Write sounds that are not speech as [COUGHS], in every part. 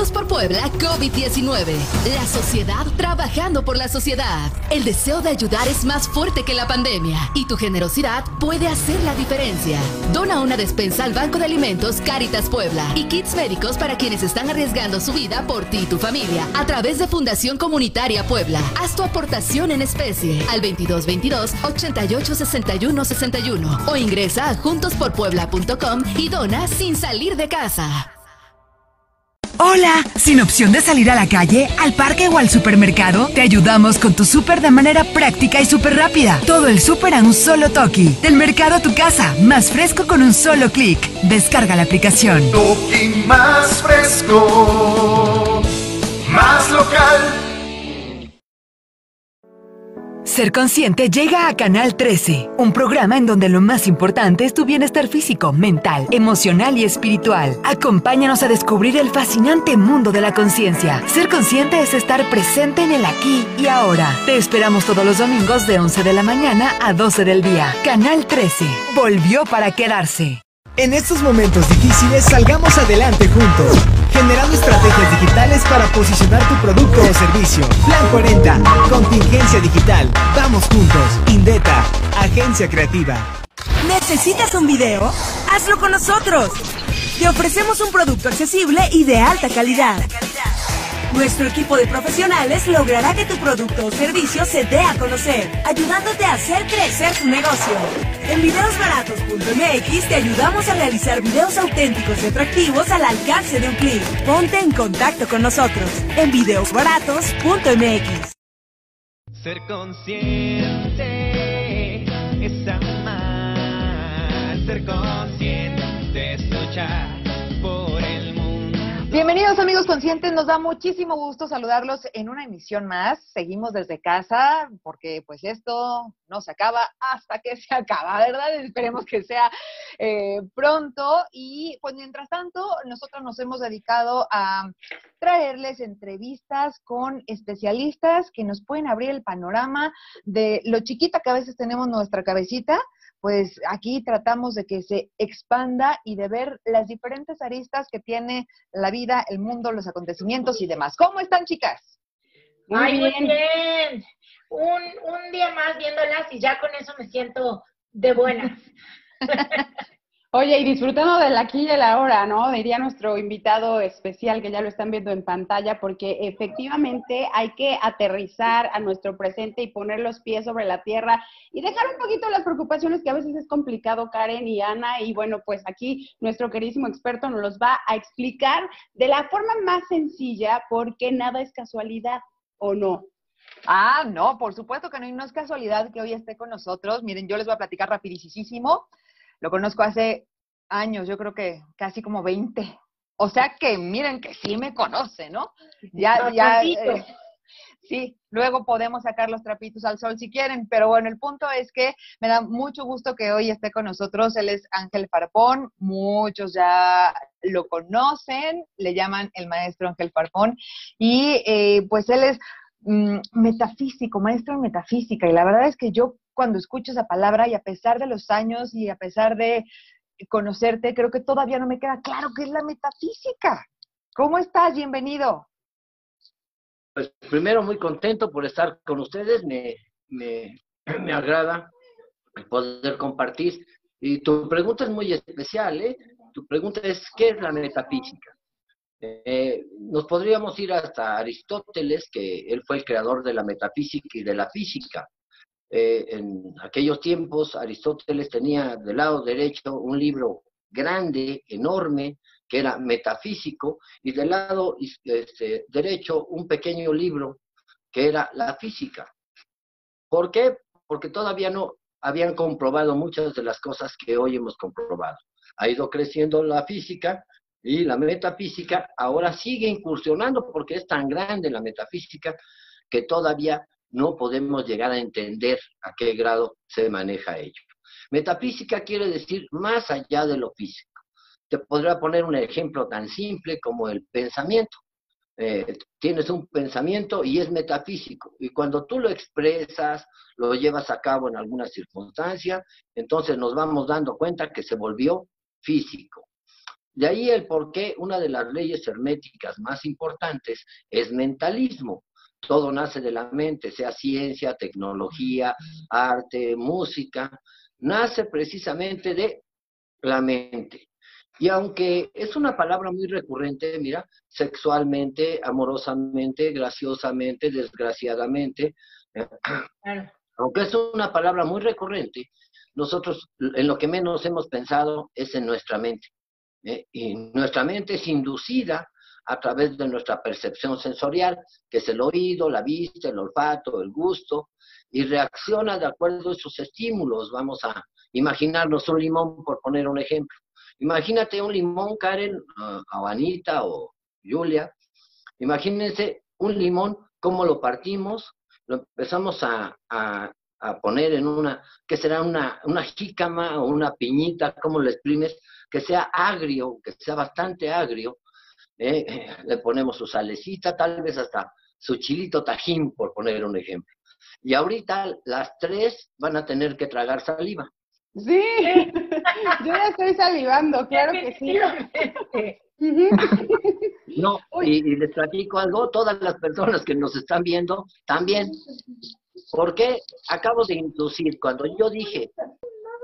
Juntos por Puebla COVID-19. La sociedad trabajando por la sociedad. El deseo de ayudar es más fuerte que la pandemia y tu generosidad puede hacer la diferencia. Dona una despensa al Banco de Alimentos Caritas Puebla y kits médicos para quienes están arriesgando su vida por ti y tu familia a través de Fundación Comunitaria Puebla. Haz tu aportación en especie al 2222 88 61 61 o ingresa a juntosporpuebla.com y dona sin salir de casa. Hola, sin opción de salir a la calle, al parque o al supermercado, te ayudamos con tu súper de manera práctica y súper rápida. Todo el súper a un solo toque. Del mercado a tu casa, más fresco con un solo clic. Descarga la aplicación. Toki más fresco, más local. Ser Consciente llega a Canal 13, un programa en donde lo más importante es tu bienestar físico, mental, emocional y espiritual. Acompáñanos a descubrir el fascinante mundo de la conciencia. Ser consciente es estar presente en el aquí y ahora. Te esperamos todos los domingos de 11 de la mañana a 12 del día. Canal 13, volvió para quedarse. En estos momentos difíciles salgamos adelante juntos, generando estrategias digitales para posicionar tu producto o servicio. Plan 40, contingencia digital, vamos juntos. Indeta, agencia creativa. ¿Necesitas un video? Hazlo con nosotros. Te ofrecemos un producto accesible y de alta calidad. Nuestro equipo de profesionales logrará que tu producto o servicio se dé a conocer, ayudándote a hacer crecer tu negocio. En videosbaratos.mx te ayudamos a realizar videos auténticos y atractivos al alcance de un clic. Ponte en contacto con nosotros en videosbaratos.mx. Ser consciente es amar, ser consciente es luchar. Bienvenidos amigos conscientes, nos da muchísimo gusto saludarlos en una emisión más. Seguimos desde casa porque pues esto no se acaba hasta que se acaba, ¿verdad? Esperemos que sea eh, pronto y pues mientras tanto nosotros nos hemos dedicado a traerles entrevistas con especialistas que nos pueden abrir el panorama de lo chiquita que a veces tenemos nuestra cabecita pues aquí tratamos de que se expanda y de ver las diferentes aristas que tiene la vida, el mundo, los acontecimientos y demás. ¿Cómo están, chicas? Ay, muy bien. Un, un día más viéndolas y ya con eso me siento de buenas. [LAUGHS] Oye, y disfrutando del aquí y el ahora, ¿no? Diría nuestro invitado especial que ya lo están viendo en pantalla, porque efectivamente hay que aterrizar a nuestro presente y poner los pies sobre la tierra y dejar un poquito las preocupaciones que a veces es complicado, Karen y Ana. Y bueno, pues aquí nuestro queridísimo experto nos los va a explicar de la forma más sencilla, porque nada es casualidad, ¿o no? Ah, no, por supuesto que no, y no es casualidad que hoy esté con nosotros. Miren, yo les voy a platicar rapidísimo. Lo conozco hace años, yo creo que casi como 20. O sea que miren que sí me conoce, ¿no? Ya, ya. eh, sí, luego podemos sacar los trapitos al sol si quieren, pero bueno, el punto es que me da mucho gusto que hoy esté con nosotros. Él es Ángel Farpón, muchos ya lo conocen, le llaman el maestro Ángel Farpón, y eh, pues él es mm, metafísico, maestro en metafísica, y la verdad es que yo cuando escucho esa palabra y a pesar de los años y a pesar de conocerte, creo que todavía no me queda claro qué es la metafísica. ¿Cómo estás? Bienvenido. Pues primero muy contento por estar con ustedes, me, me, [CLEARS THROAT] me agrada poder compartir. Y tu pregunta es muy especial, ¿eh? Tu pregunta es, ¿qué es la metafísica? Eh, nos podríamos ir hasta Aristóteles, que él fue el creador de la metafísica y de la física. Eh, en aquellos tiempos, Aristóteles tenía del lado derecho un libro grande, enorme, que era metafísico, y del lado este, derecho un pequeño libro que era la física. ¿Por qué? Porque todavía no habían comprobado muchas de las cosas que hoy hemos comprobado. Ha ido creciendo la física y la metafísica ahora sigue incursionando porque es tan grande la metafísica que todavía no podemos llegar a entender a qué grado se maneja ello. Metafísica quiere decir más allá de lo físico. Te podría poner un ejemplo tan simple como el pensamiento. Eh, tienes un pensamiento y es metafísico. Y cuando tú lo expresas, lo llevas a cabo en alguna circunstancia, entonces nos vamos dando cuenta que se volvió físico. De ahí el por qué una de las leyes herméticas más importantes es mentalismo. Todo nace de la mente, sea ciencia, tecnología, arte, música, nace precisamente de la mente. Y aunque es una palabra muy recurrente, mira, sexualmente, amorosamente, graciosamente, desgraciadamente, aunque es una palabra muy recurrente, nosotros en lo que menos hemos pensado es en nuestra mente. ¿Eh? Y nuestra mente es inducida a través de nuestra percepción sensorial, que es el oído, la vista, el olfato, el gusto, y reacciona de acuerdo a esos estímulos. Vamos a imaginarnos un limón, por poner un ejemplo. Imagínate un limón, Karen, o Anita o Julia. Imagínense un limón, cómo lo partimos, lo empezamos a, poner en una, que será una, una jícama o una piñita, cómo lo exprimes, que sea agrio, que sea bastante agrio, ¿eh? [LAUGHS] le ponemos su salecita, tal vez hasta su chilito tajín, por poner un ejemplo. Y ahorita las tres van a tener que tragar saliva. Sí, [LAUGHS] yo ya estoy salivando, claro que sí. [LAUGHS] No, y, les platico algo, todas las personas que nos están viendo también. Porque acabo de inducir, cuando yo dije...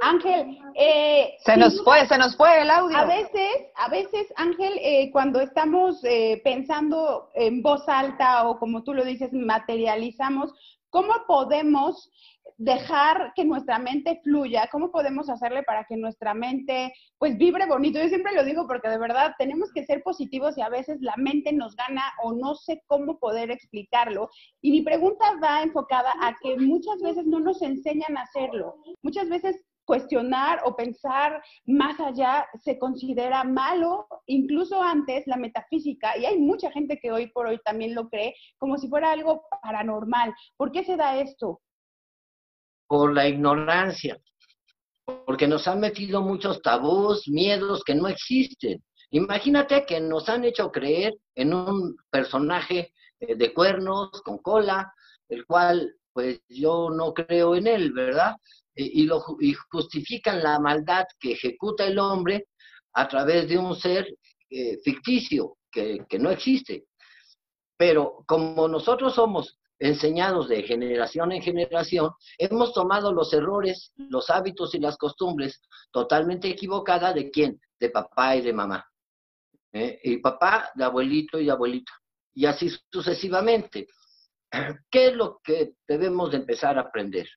Ángel, eh, se nos fue, se nos fue el audio. A veces, a veces, Ángel, eh, cuando estamos eh, pensando en voz alta o como tú lo dices, materializamos, ¿cómo podemos dejar que nuestra mente fluya, cómo podemos hacerle para que nuestra mente pues vibre bonito. Yo siempre lo digo porque de verdad tenemos que ser positivos y a veces la mente nos gana o no sé cómo poder explicarlo. Y mi pregunta va enfocada a que muchas veces no nos enseñan a hacerlo. Muchas veces cuestionar o pensar más allá se considera malo, incluso antes la metafísica, y hay mucha gente que hoy por hoy también lo cree como si fuera algo paranormal. ¿Por qué se da esto? por la ignorancia, porque nos han metido muchos tabús, miedos que no existen. Imagínate que nos han hecho creer en un personaje eh, de cuernos, con cola, el cual pues yo no creo en él, ¿verdad? Y, lo, justifican la maldad que ejecuta el hombre a través de un ser eh, ficticio que, no existe. Pero como nosotros somos enseñados de generación en generación, hemos tomado los errores, los hábitos y las costumbres totalmente equivocadas de quién? De papá y de mamá. ¿eh? Y papá de abuelito y de abuelito. Y así sucesivamente. ¿Qué es lo que debemos de empezar a aprender?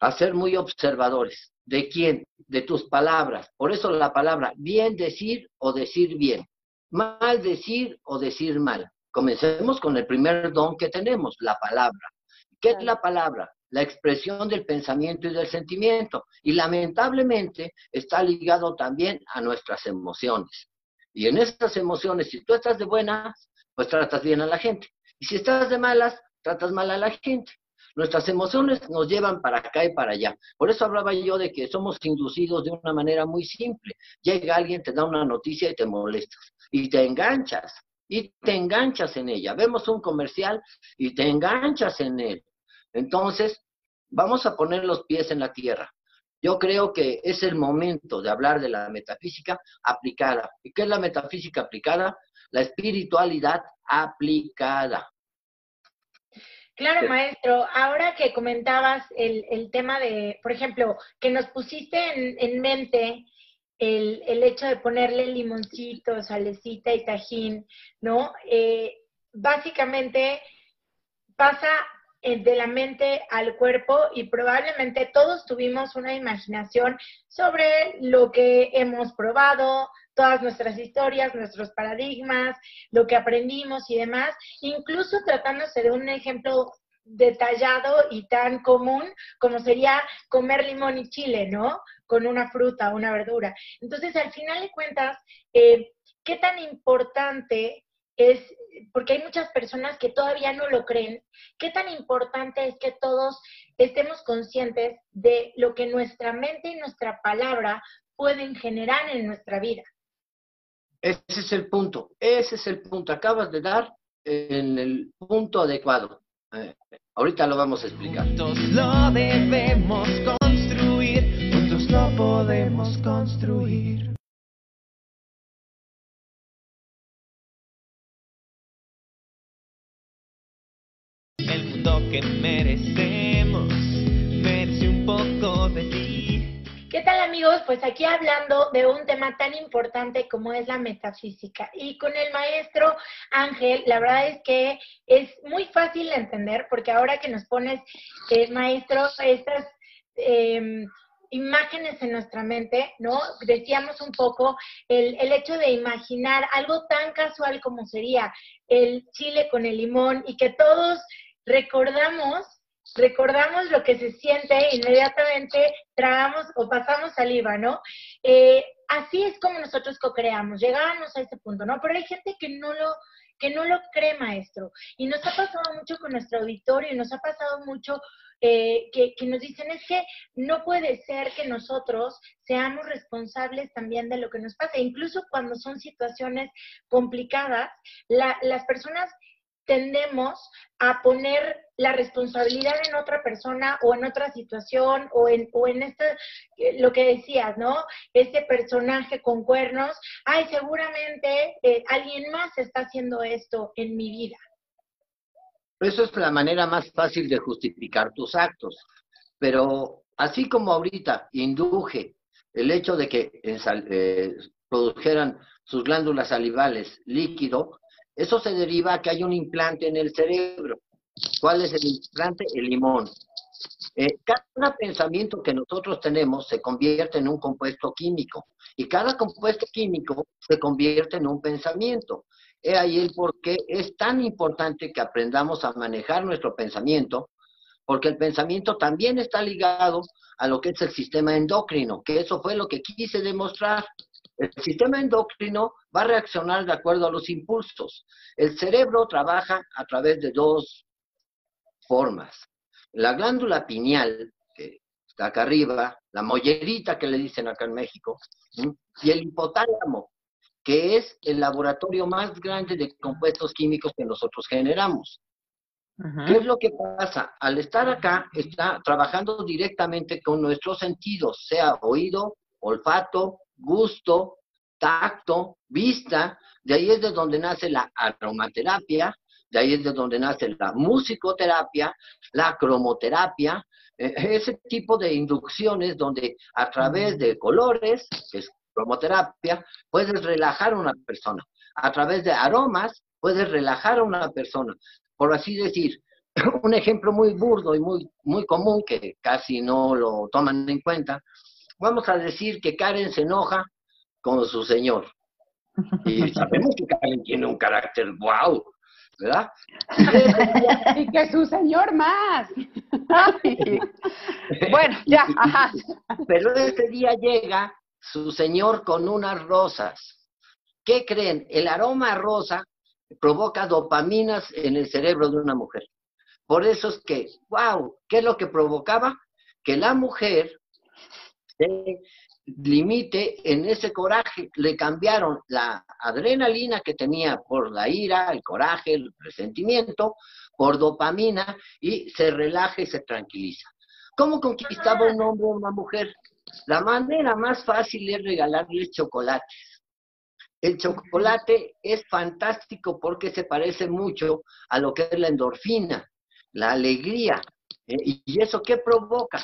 A ser muy observadores. ¿De quién? De tus palabras. Por eso la palabra bien decir o decir bien. Mal decir o decir mal. Comencemos con el primer don que tenemos, la palabra. ¿Qué es la palabra? La expresión del pensamiento y del sentimiento. Y lamentablemente está ligado también a nuestras emociones. Y en estas emociones, si tú estás de buenas, pues tratas bien a la gente. Y si estás de malas, tratas mal a la gente. Nuestras emociones nos llevan para acá y para allá. Por eso hablaba yo de que somos inducidos de una manera muy simple. Llega alguien, te da una noticia y te molestas. Y te enganchas y te enganchas en ella. Vemos un comercial y te enganchas en él. Entonces, vamos a poner los pies en la tierra. Yo creo que es el momento de hablar de la metafísica aplicada. ¿Y qué es la metafísica aplicada? La espiritualidad aplicada. Claro, maestro. Ahora que comentabas el, tema de, por ejemplo, que nos pusiste en, en mente el, el, hecho de ponerle limoncito, salecita y tajín, ¿no? Eh, básicamente pasa eh, de la mente al cuerpo y probablemente todos tuvimos una imaginación sobre lo que hemos probado, todas nuestras historias, nuestros paradigmas, lo que aprendimos y demás, incluso tratándose de un ejemplo detallado y tan común como sería comer limón y chile, ¿no? Con una fruta o una verdura. Entonces, al final de cuentas, eh, ¿qué tan importante es, porque hay muchas personas que todavía no lo creen, qué tan importante es que todos estemos conscientes de lo que nuestra mente y nuestra palabra pueden generar en nuestra vida? Ese es el punto, ese es el punto. Acabas de dar en el punto adecuado. Eh, ahorita lo vamos a explicar. Juntos lo debemos construir, juntos lo podemos construir. El mundo que merece amigos? Pues aquí hablando de un tema tan importante como es la metafísica. Y con el maestro Ángel, la verdad es que es muy fácil de entender porque ahora que nos pones, eh, maestro, estas... em, imágenes en nuestra mente, ¿no? Decíamos un poco el, el hecho de imaginar algo tan casual como sería el chile con el limón y que todos recordamos, recordamos lo que se siente, inmediatamente tragamos o pasamos saliva, ¿no? Eh, así es como nosotros co-creamos, llegábamos a ese punto, ¿no? Pero hay gente que no lo que no lo cree, maestro. Y nos ha pasado mucho con nuestro auditorio y nos ha pasado mucho eh, que, que, nos dicen es que no puede ser que nosotros seamos responsables también de lo que nos pasa. Incluso cuando son situaciones complicadas, la, las personas tendemos a poner la responsabilidad en otra persona o en otra situación o en, o en este, lo que decías, ¿no? Este personaje con cuernos, ay, seguramente eh, alguien más está haciendo esto en mi vida. Eso es la manera más fácil de justificar tus actos. Pero así como ahorita induje el hecho de que eh, produjeran sus glándulas salivales líquido, eso se deriva a que hay un implante en el cerebro. ¿Cuál es el implante? El limón. Eh, cada pensamiento que nosotros tenemos se convierte en un compuesto químico y cada compuesto químico se convierte en un pensamiento. He ahí el por qué es tan importante que aprendamos a manejar nuestro pensamiento, porque el pensamiento también está ligado a lo que es el sistema endocrino, que eso fue lo que quise demostrar. El sistema endocrino va a reaccionar de acuerdo a los impulsos. El cerebro trabaja a través de dos formas. La glándula pineal, que está acá arriba, la mollerita que le dicen acá en México, y el hipotálamo, que es el laboratorio más grande de compuestos químicos que nosotros generamos. ¿Qué es lo que pasa? Al estar acá, está trabajando directamente con nuestros sentidos, sea oído, olfato, gusto, tacto, vista. De ahí es de donde nace la aromaterapia, de ahí es de donde nace la musicoterapia, la cromoterapia, eh, ese tipo de inducciones donde a través de colores, que es cromoterapia, puedes relajar a una persona. A través de aromas, puedes relajar a una persona. Por así decir, [CLEARS THROAT] un ejemplo muy burdo y muy, muy común que casi no lo toman en cuenta, vamos a decir que Karen se enoja con su señor. Y [LAUGHS] sabemos que Karen tiene un carácter wow, ¿verdad? [LAUGHS] Y que su señor más. [LAUGHS] bueno, ya, ajá. Pero ese día llega su señor con unas rosas. ¿Qué creen? El aroma rosa provoca dopaminas en el cerebro de una mujer. Por eso es que, wow, ¿qué es lo que provocaba? Que la mujer se limite en ese coraje. Le cambiaron la adrenalina que tenía por la ira, el coraje, el resentimiento, por dopamina y se relaja y se tranquiliza. ¿Cómo conquistaba un hombre a una mujer? La manera más fácil es regalarle chocolates. El chocolate es fantástico porque se parece mucho a lo que es la endorfina, la alegría. Eh, ¿Y eso qué provoca?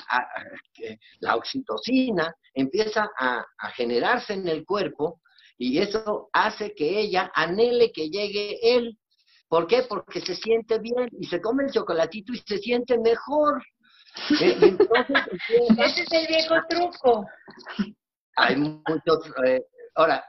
la oxitocina empieza a, a generarse en el cuerpo y eso hace que ella anhele que llegue él. ¿Por qué? Porque se siente bien y se come el chocolatito y se siente mejor. [LAUGHS] Eh, Ese es el viejo truco. Hay muchos. Eh, ahora,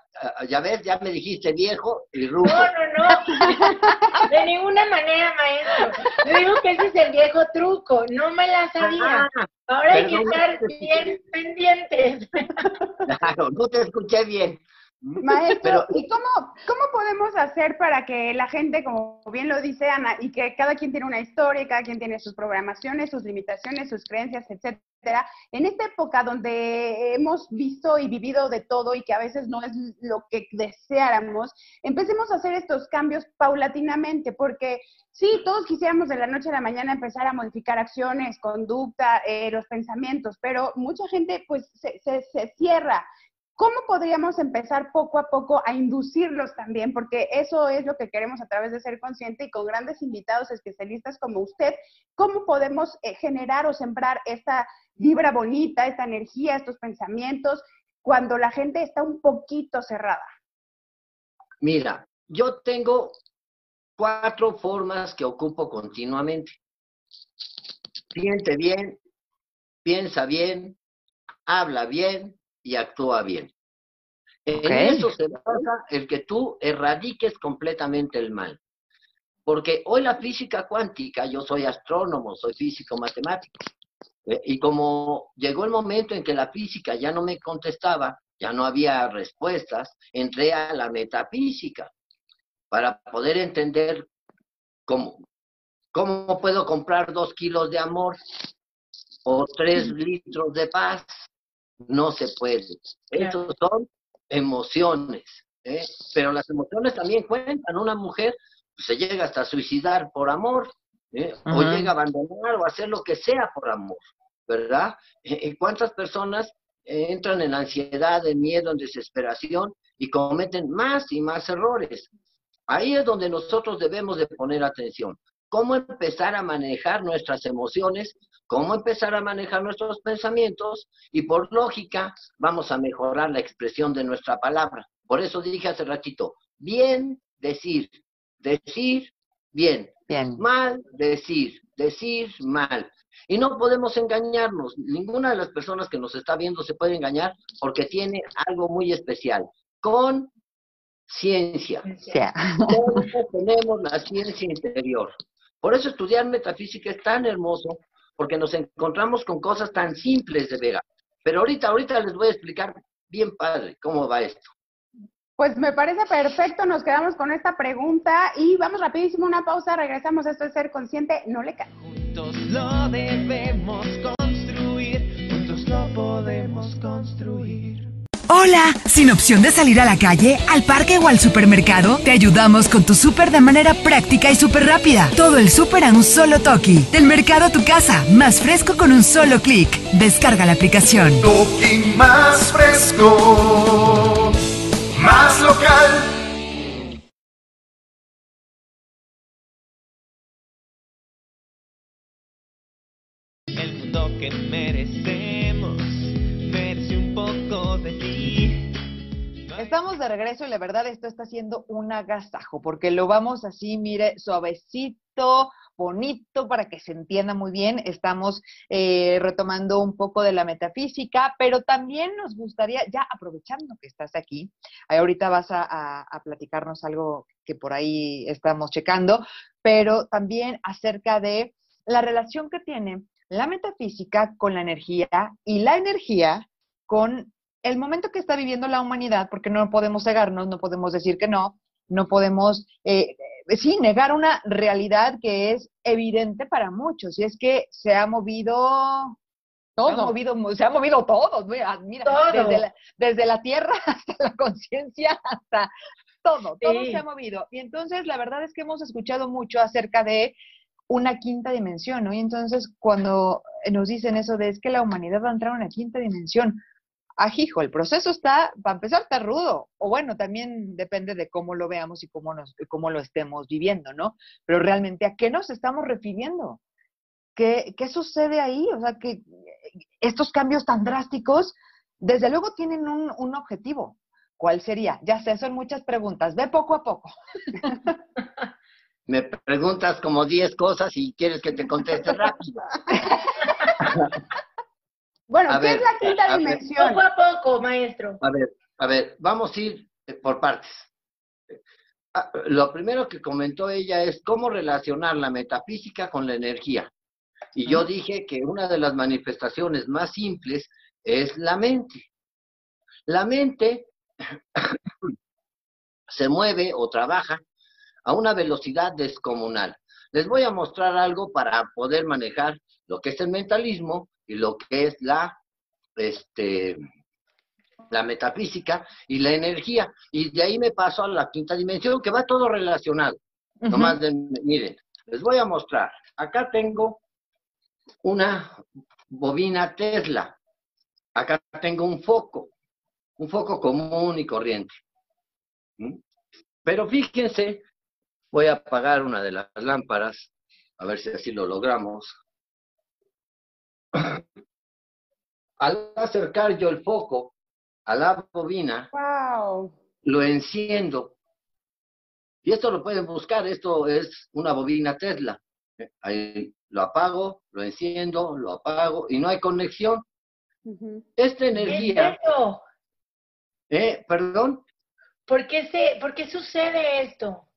ya ves, ya me dijiste viejo y ruco. No, no, no. [LAUGHS] De ninguna manera, maestro. Yo digo que ese es el viejo truco. No me la sabía. Ah, Ahora hay que estar bien pendientes. [LAUGHS] Claro, no te escuché bien. Maestro, ¿y cómo, cómo podemos hacer para que la gente, como bien lo dice Ana, y que cada quien tiene una historia, cada quien tiene sus programaciones, sus limitaciones, sus creencias, etcétera, en esta época donde hemos visto y vivido de todo y que a veces no es lo que deseáramos, empecemos a hacer estos cambios paulatinamente, porque sí, todos quisiéramos de la noche a la mañana empezar a modificar acciones, conducta, eh, los pensamientos, pero mucha gente pues se, se, se cierra ¿Cómo podríamos empezar poco a poco a inducirlos también? Porque eso es lo que queremos a través de ser consciente y con grandes invitados especialistas como usted. ¿Cómo podemos eh, generar o sembrar esta vibra bonita, esta energía, estos pensamientos, cuando la gente está un poquito cerrada? Mira, yo tengo cuatro formas que ocupo continuamente. Siente bien, piensa bien, habla bien y actúa bien. En eso se basa el que tú erradiques completamente el mal. Porque hoy la física cuántica, yo soy astrónomo, soy físico matemático, eh, y como llegó el momento en que la física ya no me contestaba, ya no había respuestas, entré a la metafísica para poder entender cómo, cómo puedo comprar dos kilos de amor o tres litros de paz no se puede. Estos son emociones, ¿eh? pero las emociones también cuentan. Una mujer se llega hasta a suicidar por amor, ¿eh? o llega a abandonar o hacer lo que sea por amor, ¿verdad? ¿Y cuántas personas entran en ansiedad, en miedo, en desesperación y cometen más y más errores? Ahí es donde nosotros debemos de poner atención. ¿Cómo empezar a manejar nuestras emociones cómo empezar a manejar nuestros pensamientos y por lógica vamos a mejorar la expresión de nuestra palabra. Por eso dije hace ratito, bien decir, decir bien, bien. mal decir, decir mal. Y no podemos engañarnos. Ninguna de las personas que nos está viendo se puede engañar porque tiene algo muy especial. Con ciencia. tenemos la ciencia interior. Por eso estudiar metafísica es tan hermoso, porque nos encontramos con cosas tan simples de veras. Pero ahorita, ahorita les voy a explicar bien padre cómo va esto. Pues me parece perfecto, nos quedamos con esta pregunta y vamos rapidísimo una pausa, regresamos, esto es Ser Consciente, no le cae. Juntos lo debemos construir, juntos lo podemos construir. Hola, sin opción de salir a la calle, al parque o al supermercado, te ayudamos con tu súper de manera práctica y súper rápida. Todo el súper a un solo toque. Del mercado a tu casa, más fresco con un solo clic. Descarga la aplicación. Toki más fresco, más local. Estamos de regreso y la verdad esto está siendo un agasajo porque lo vamos así, mire, suavecito, bonito para que se entienda muy bien. Estamos eh, retomando un poco de la metafísica, pero también nos gustaría, ya aprovechando que estás aquí, ahorita vas a, a, platicarnos algo que por ahí estamos checando, pero también acerca de la relación que tiene la metafísica con la energía y la energía con el momento que está viviendo la humanidad, porque no podemos cegarnos, no podemos decir que no, no podemos, eh, sí, negar una realidad que es evidente para muchos, y es que se ha movido todo. Se ha movido, se ha movido todo, mira, Todo. Desde, la, desde la tierra [LAUGHS] hasta la conciencia, hasta todo, todo Sí. se ha movido. Y entonces la verdad es que hemos escuchado mucho acerca de una quinta dimensión, ¿no? Y entonces cuando nos dicen eso de es que la humanidad va a entrar a una quinta dimensión, ajijo, el proceso está, para empezar, está rudo, o bueno, también depende de cómo lo veamos y cómo, nos, cómo lo estemos viviendo, ¿no? Pero realmente, ¿a qué nos estamos refiriendo? ¿Qué, qué sucede ahí? O sea, que estos cambios tan drásticos, desde luego tienen un, un objetivo. ¿Cuál sería? Ya sé, son muchas preguntas. Ve poco a poco. [LAUGHS] Me preguntas como 10 cosas y quieres que te conteste rápido. [LAUGHS] Bueno, A ¿qué ver, es la quinta ver. dimensión? Poco a poco, maestro. A ver, a ver, vamos a ir eh, por partes. Ah, Lo primero que comentó ella es cómo relacionar la metafísica con la energía. Y yo dije que una de las manifestaciones más simples es la mente. La mente [COUGHS] se mueve o trabaja a una velocidad descomunal. Les voy a mostrar algo para poder manejar lo que es el mentalismo y lo que es la, este, la metafísica y la energía. Y de ahí me paso a la quinta dimensión, que va todo relacionado. Nomás, de- miren, les voy a mostrar. Acá tengo una bobina Tesla. Acá tengo un foco. un foco común y corriente. ¿Mm? Pero fíjense, voy a apagar una de las lámparas, a ver si así lo logramos. [CLEARS THROAT] Al acercar yo el foco a la bobina, lo enciendo. Y esto lo pueden buscar, esto es una bobina Tesla. Ahí lo apago, lo enciendo, lo apago y no hay conexión. Esta energía... ¿Qué es eso? ¿Eh? ¿Perdón? ¿Por qué, se, ¿Por qué sucede esto?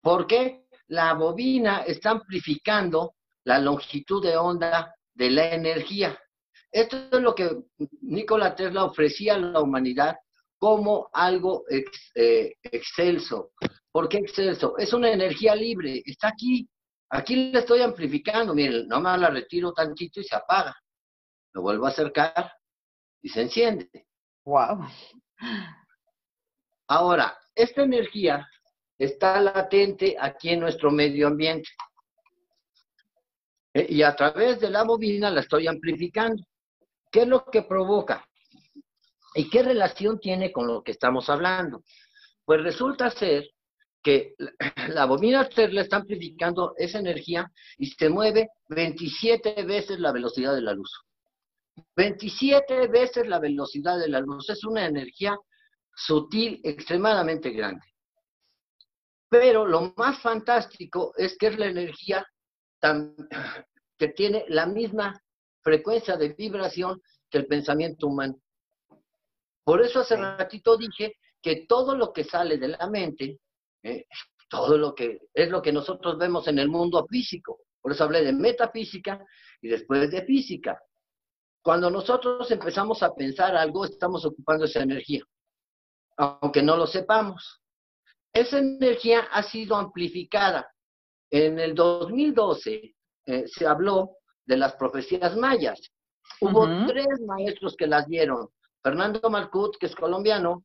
Porque la bobina está amplificando la longitud de onda de la energía. Esto es lo que Nikola Tesla ofrecía a la humanidad como algo eh, excelso. ¿Por qué excelso? Es una energía libre, está aquí. Aquí la estoy amplificando. Miren, nomás la retiro tantito y se apaga. Lo vuelvo a acercar y se enciende. Wow. Ahora, esta energía está latente aquí en nuestro medio ambiente. Eh, y a través de la bobina la estoy amplificando. ¿Qué es lo que provoca? ¿Y qué relación tiene con lo que estamos hablando? Pues resulta ser que la bobina le está amplificando esa energía y se mueve 27 veces la velocidad de la luz. 27 veces la velocidad de la luz. Es una energía sutil extremadamente grande. Pero lo más fantástico es que es la energía [CLEARS THROAT] que tiene la misma frecuencia de vibración que el pensamiento humano. Por eso hace ratito dije que todo lo que sale de la mente, eh, todo lo que es lo que nosotros vemos en el mundo físico. Por eso hablé de metafísica y después de física. Cuando nosotros empezamos a pensar algo, estamos ocupando esa energía, aunque no lo sepamos. Esa energía ha sido amplificada. En el 2012 eh, se habló de las profecías mayas. Hubo tres maestros que las dieron. Fernando Marcut, que es colombiano,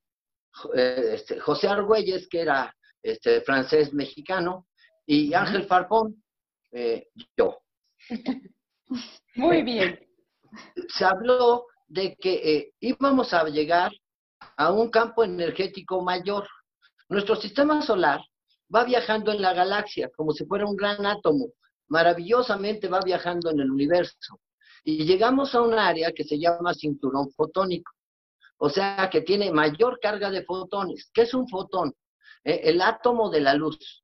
eh, este, José Argüelles, que era este, francés mexicano, y Ángel Farpón, eh, yo. [LAUGHS] Muy bien. Se habló de que íbamos a llegar a un campo energético mayor. Nuestro sistema solar va viajando en la galaxia como si fuera un gran átomo maravillosamente va viajando en el universo. Y llegamos a un área que se llama cinturón fotónico. O sea, que tiene mayor carga de fotones. ¿Qué es un fotón? Eh, el átomo de la luz.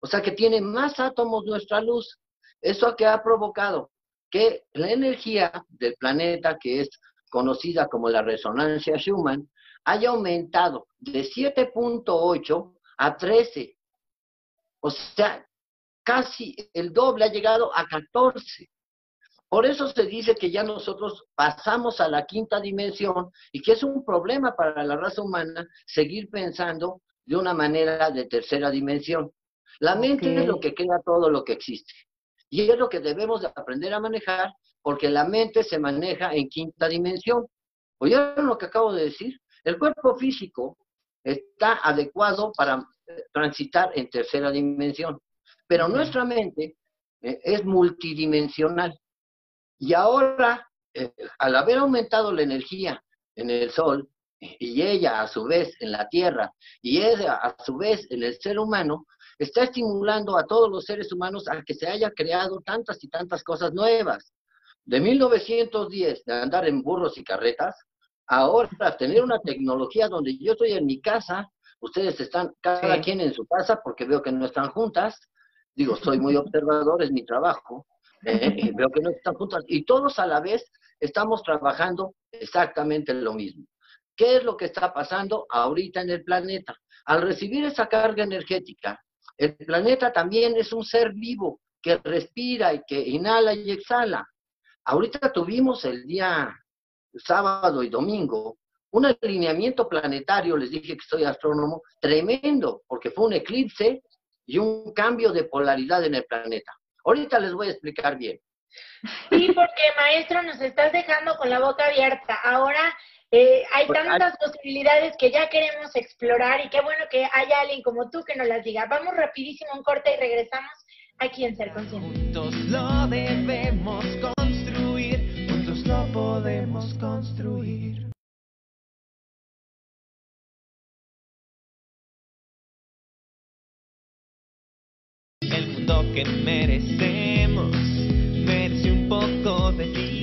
O sea, que tiene más átomos nuestra luz. ¿Eso que ha provocado? Que la energía del planeta, que es conocida como la resonancia Schumann, haya aumentado de 7.8 a 13. O sea, casi el doble, ha llegado a 14. Por eso se dice que ya nosotros pasamos a la quinta dimensión y que es un problema para la raza humana seguir pensando de una manera de tercera dimensión. La mente es lo que crea todo lo que existe. Y es lo que debemos de aprender a manejar porque la mente se maneja en quinta dimensión. ¿Oyeron lo que acabo de decir? El cuerpo físico está adecuado para transitar en tercera dimensión. Pero nuestra mente eh, es multidimensional. Y ahora, eh, al haber aumentado la energía en el Sol, y ella a su vez en la Tierra, y ella a su vez en el ser humano, está estimulando a todos los seres humanos a que se haya creado tantas y tantas cosas nuevas. De 1910, de andar en burros y carretas, ahora tener una tecnología donde yo estoy en mi casa, ustedes están cada quien en su casa porque veo que no están juntas, digo, soy muy observador, es mi trabajo, eh, veo que no están juntos, y todos a la vez estamos trabajando exactamente lo mismo. ¿Qué es lo que está pasando ahorita en el planeta? Al recibir esa carga energética, el planeta también es un ser vivo que respira y que inhala y exhala. Ahorita tuvimos el día sábado y domingo un alineamiento planetario, les dije que soy astrónomo, tremendo, porque fue un eclipse y un cambio de polaridad en el planeta. Ahorita les voy a explicar bien. Sí, porque maestro, nos estás dejando con la boca abierta. Ahora eh, hay pues, tantas posibilidades que ya queremos explorar y qué bueno que haya alguien como tú que nos las diga. Vamos rapidísimo un corte y regresamos aquí en Ser Consciente. Juntos lo debemos construir, juntos lo podemos construir. Lo que merecemos. Merece un poco de ti.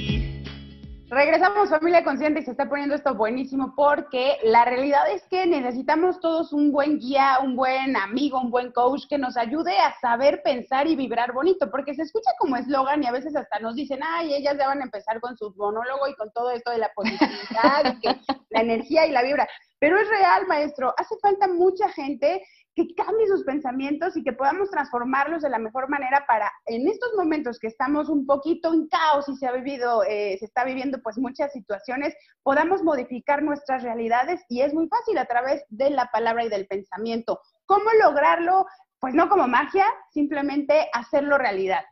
Regresamos familia consciente y se está poniendo esto buenísimo porque la realidad es que necesitamos todos un buen guía, un buen amigo, un buen coach que nos ayude a saber pensar y vibrar bonito, porque se escucha como eslogan y a veces hasta nos dicen, ay, ellas ya van a empezar con su monólogo y con todo esto de la positividad y que la energía y la vibra. Pero es real, maestro, hace falta mucha gente que cambie sus pensamientos y que podamos transformarlos de la mejor manera para en estos momentos que estamos un poquito en caos y se ha vivido, eh, se está viviendo pues muchas situaciones, podamos modificar nuestras realidades y es muy fácil a través de la palabra y del pensamiento. ¿Cómo lograrlo? Pues no como magia, simplemente hacerlo realidad.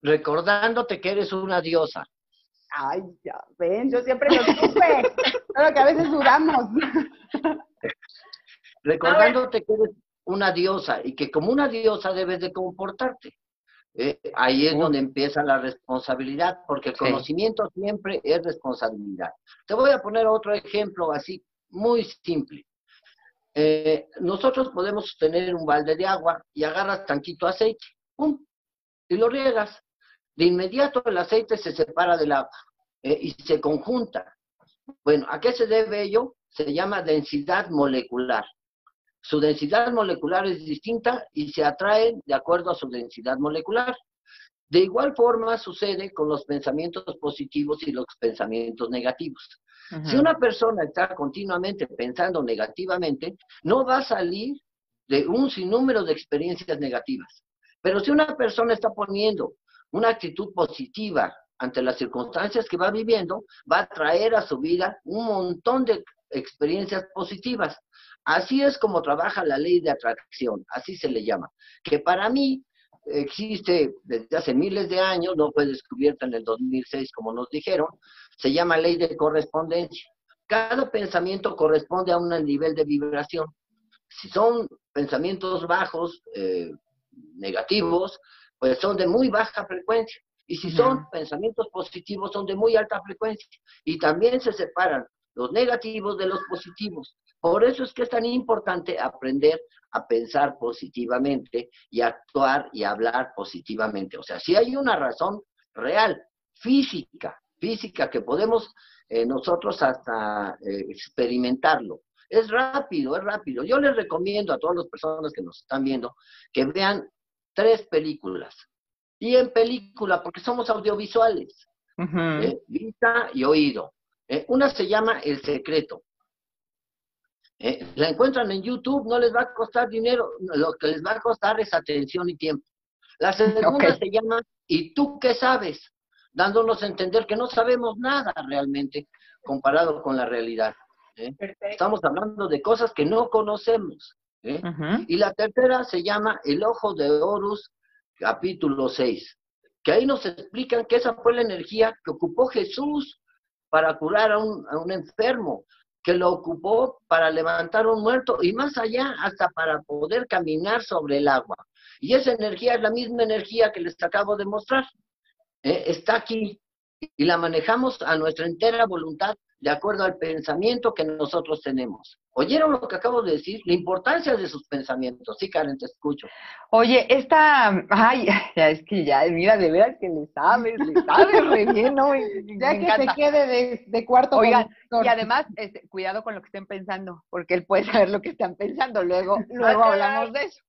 Recordándote que eres una diosa. Ay, ya ven, yo siempre lo supe, [LAUGHS] solo que a veces dudamos. [LAUGHS] recordándote que eres una diosa y que como una diosa debes de comportarte. Eh, ahí es donde empieza la responsabilidad, porque el conocimiento siempre es responsabilidad. Te voy a poner otro ejemplo así, muy simple. Eh, nosotros podemos tener un balde de agua y agarras tanquito aceite, ¡pum! y lo riegas. De inmediato el aceite se separa del agua eh, y se conjunta. Bueno, ¿a qué se debe ello? Se llama densidad molecular. Su densidad molecular es distinta y se atraen de acuerdo a su densidad molecular. De igual forma sucede con los pensamientos positivos y los pensamientos negativos. Si una persona está continuamente pensando negativamente, no va a salir de un sinnúmero de experiencias negativas. Pero si una persona está poniendo una actitud positiva ante las circunstancias que va viviendo, va a traer a su vida un montón de experiencias positivas. Así es como trabaja la ley de atracción, así se le llama, que para mí existe desde hace miles de años, no fue descubierta en el 2006 como nos dijeron, se llama ley de correspondencia. Cada pensamiento corresponde a un nivel de vibración. Si son pensamientos bajos, eh, negativos, pues son de muy baja frecuencia. Y si son pensamientos positivos, son de muy alta frecuencia. Y también se separan los negativos de los positivos. Por eso es que es tan importante aprender a pensar positivamente y actuar y hablar positivamente. O sea, si hay una razón real, física, física, que podemos eh, nosotros hasta eh, experimentarlo. Es rápido, es rápido. Yo les recomiendo a todas las personas que nos están viendo que vean tres películas. Y en película, porque somos audiovisuales, ¿eh? vista y oído. una se llama El Secreto. Eh, la encuentran en YouTube, no les va a costar dinero, lo que les va a costar es atención y tiempo. La segunda se llama ¿Y tú qué sabes? Dándonos a entender que no sabemos nada realmente comparado con la realidad. ¿eh? Estamos hablando de cosas que no conocemos. ¿eh? Y la tercera se llama El Ojo de Horus, capítulo 6, que ahí nos explican que esa fue la energía que ocupó Jesús para curar a un, a un enfermo, que lo ocupó para levantar un muerto y más allá hasta para poder caminar sobre el agua. Y esa energía es la misma energía que les acabo de mostrar. ¿eh? está aquí y la manejamos a nuestra entera voluntad de acuerdo al pensamiento que nosotros tenemos. ¿Oyeron lo que acabo de decir? La importancia de sus pensamientos. Sí, Karen, te escucho. Oye, esta, ay, ya es que ya, mira, de veras que le sabes, le sabes re bien, ¿no? ya que se quede de, cuarto. Oigan, y además, este, cuidado con lo que estén pensando, porque él puede saber lo que están pensando. Luego, luego hablamos de eso.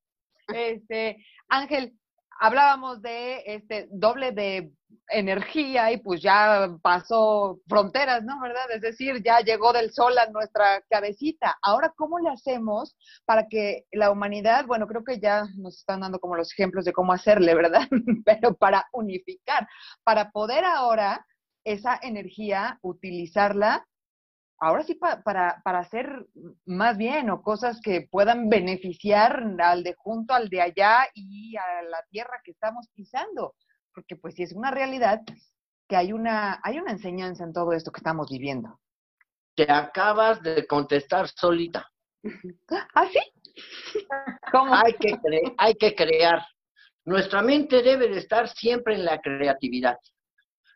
Este, Ángel, hablábamos de este doble de energía y pues ya pasó fronteras, ¿no? ¿Verdad? Es decir, ya llegó del sol a nuestra cabecita. Ahora, ¿cómo le hacemos para que la humanidad, bueno, creo que ya nos están dando como los ejemplos de cómo hacerle, ¿verdad? [LAUGHS] Pero para unificar, para poder ahora esa energía utilizarla ahora sí para, para hacer más bien o cosas que puedan beneficiar al de junto, al de allá y a la tierra que estamos pisando. Porque pues sí es una realidad que hay una, hay una enseñanza en todo esto que estamos viviendo. Te acabas de contestar solita. [LAUGHS] ¿Ah, sí? [LAUGHS] ¿Cómo? Hay que, hay que crear. Nuestra mente debe de estar siempre en la creatividad.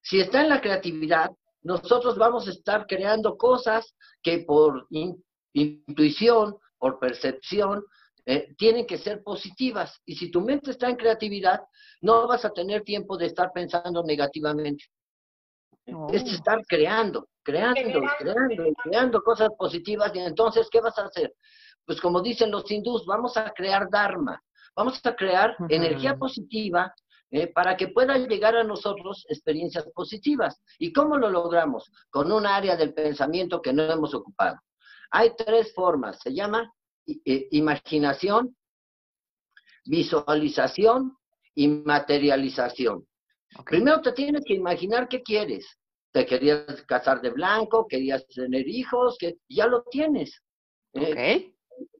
Si está en la creatividad, nosotros vamos a estar creando cosas que por intuición, por percepción, eh, tienen que ser positivas. Y si tu mente está en creatividad, no vas a tener tiempo de estar pensando negativamente. Es estar creando, creando, creando, creando cosas positivas. Y entonces, ¿qué vas a hacer? Pues como dicen los hindús, vamos a crear Dharma, vamos a crear energía positiva eh, para que puedan llegar a nosotros experiencias positivas. ¿Y cómo lo logramos? Con un área del pensamiento que no hemos ocupado. Hay tres formas, se llama eh, imaginación, visualización y materialización. Primero te tienes que imaginar qué quieres. Te querías casar de blanco, querías tener hijos, que ya lo tienes. ¿eh?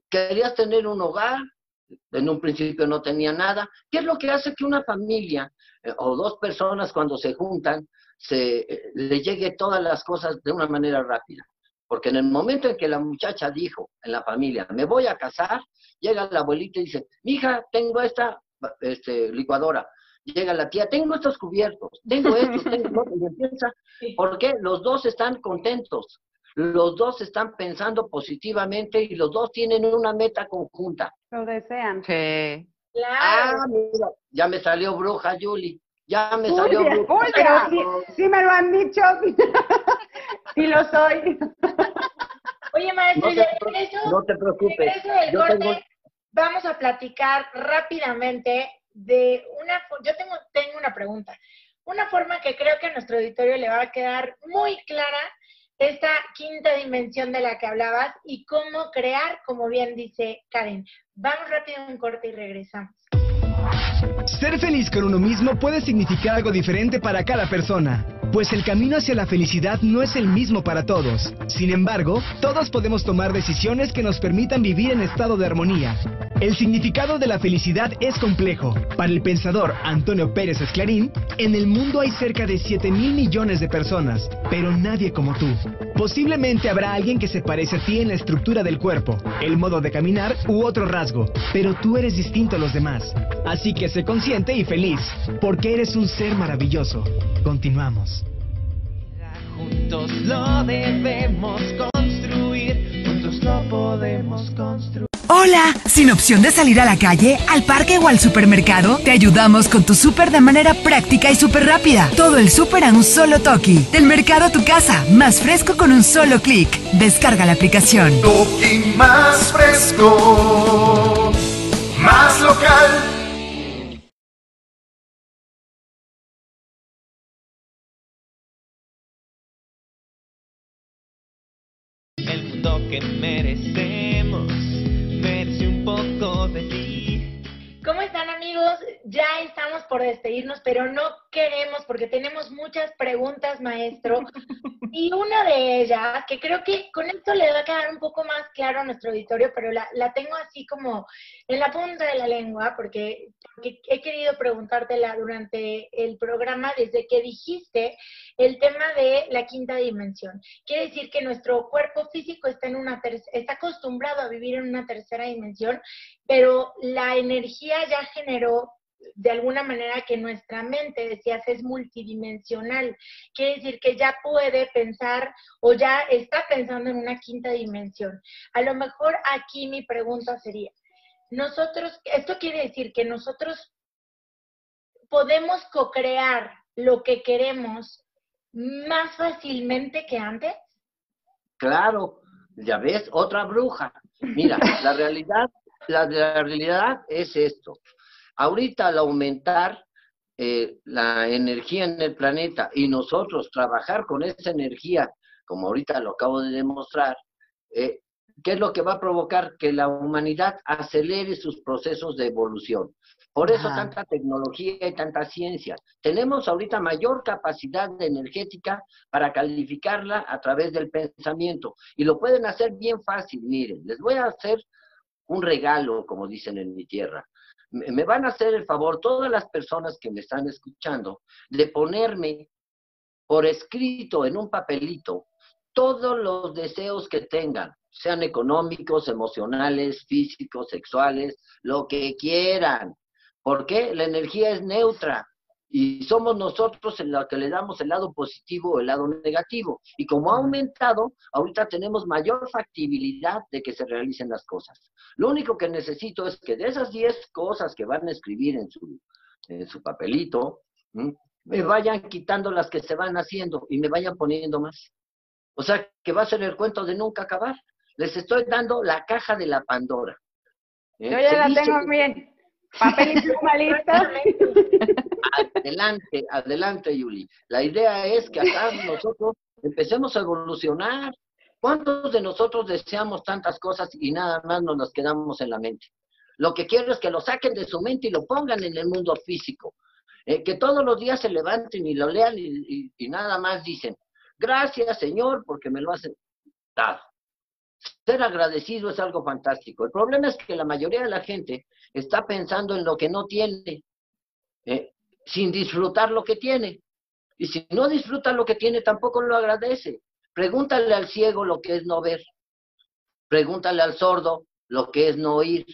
Querías tener un hogar, en un principio no tenía nada. ¿Qué es lo que hace que una familia eh, o dos personas cuando se juntan se eh, le llegue todas las cosas de una manera rápida? Porque en el momento en que la muchacha dijo en la familia, me voy a casar, llega la abuelita y dice, hija, tengo esta este, licuadora. Llega la tía, tengo estos cubiertos, tengo estos, tengo otros. Y empieza, porque los dos están contentos, los dos están pensando positivamente y los dos tienen una meta conjunta. Lo desean. Sí. Ah, mira, ya me salió bruja, Julie. Ya me salió bruja. sí, me lo han dicho. [LAUGHS] sí lo soy. Oye, maestro, no te, no te preocupes. Yo tengo... Vamos a platicar rápidamente de una... Yo tengo, tengo una pregunta. Una forma que creo que a nuestro auditorio le va a quedar muy clara esta quinta dimensión de la que hablabas y cómo crear, como bien dice Karen. Vamos rápido un corte y regresamos. Ser feliz con uno mismo puede significar algo diferente para cada persona, pues el camino hacia la felicidad no es el mismo para todos. Sin embargo, todos podemos tomar decisiones que nos permitan vivir en estado de armonía. El significado de la felicidad es complejo. Para el pensador Antonio Pérez Esclarín, en el mundo hay cerca de 7 mil millones de personas, pero nadie como tú. Posiblemente habrá alguien que se parece a ti en la estructura del cuerpo, el modo de caminar u otro rasgo, pero tú eres distinto a los demás. Así que sé consciente y feliz, porque eres un ser maravilloso. Continuamos. Juntos lo debemos construir, juntos lo podemos construir. Hola, sin opción de salir a la calle, al parque o al supermercado, te ayudamos con tu súper de manera práctica y súper rápida. Todo el súper a un solo toque. Del mercado a tu casa, más fresco con un solo clic. Descarga la aplicación. Toki más fresco, más local. Por despedirnos, pero no queremos porque tenemos muchas preguntas, maestro. [LAUGHS] Y una de ellas, que creo que con esto le va a quedar un poco más claro a nuestro auditorio, pero la, la tengo así como en la punta de la lengua, porque, porque he querido preguntártela durante el programa desde que dijiste el tema de la quinta dimensión. Quiere decir que nuestro cuerpo físico está, en una está acostumbrado a vivir en una tercera dimensión, pero la energía ya generó de alguna manera que nuestra mente, decías, es multidimensional. Quiere decir que ya puede pensar o ya está pensando en una quinta dimensión. A lo mejor aquí mi pregunta sería, nosotros, esto quiere decir que nosotros podemos co-crear lo que queremos más fácilmente que antes. Claro, ya ves, otra bruja. Mira, la realidad, la, la realidad es esto. Ahorita al aumentar eh, la energía en el planeta y nosotros trabajar con esa energía, como ahorita lo acabo de demostrar, eh, ¿qué es lo que va a provocar? Que la humanidad acelere sus procesos de evolución. Por eso Ajá. tanta tecnología y tanta ciencia. Tenemos ahorita mayor capacidad energética para calificarla a través del pensamiento. Y lo pueden hacer bien fácil. Miren, les voy a hacer un regalo, como dicen en mi tierra. Me van a hacer el favor, todas las personas que me están escuchando, de ponerme por escrito en un papelito todos los deseos que tengan, sean económicos, emocionales, físicos, sexuales, lo que quieran. ¿Por qué? La energía es neutra. Y somos nosotros en los que le damos el lado positivo o el lado negativo. Y como ha aumentado, ahorita tenemos mayor factibilidad de que se realicen las cosas. Lo único que necesito es que de esas 10 cosas que van a escribir en su, en su papelito, me vayan quitando las que se van haciendo y me vayan poniendo más. O sea, que va a ser el cuento de nunca acabar. Les estoy dando la caja de la Pandora. ¿Eh? Yo ya la tengo bien. Papel y pluma lista. [LAUGHS] Adelante, adelante, Yuli. La idea es que acá nosotros empecemos a evolucionar. ¿Cuántos de nosotros deseamos tantas cosas y nada más nos las quedamos en la mente? Lo que quiero es que lo saquen de su mente y lo pongan en el mundo físico. Eh, que todos los días se levanten y lo lean y, y nada más dicen, gracias Señor porque me lo has dado. Ser agradecido es algo fantástico. El problema es que la mayoría de la gente está pensando en lo que no tiene, eh, sin disfrutar lo que tiene. Y si no disfruta lo que tiene, tampoco lo agradece. Pregúntale al ciego lo que es no ver. Pregúntale al sordo lo que es no oír.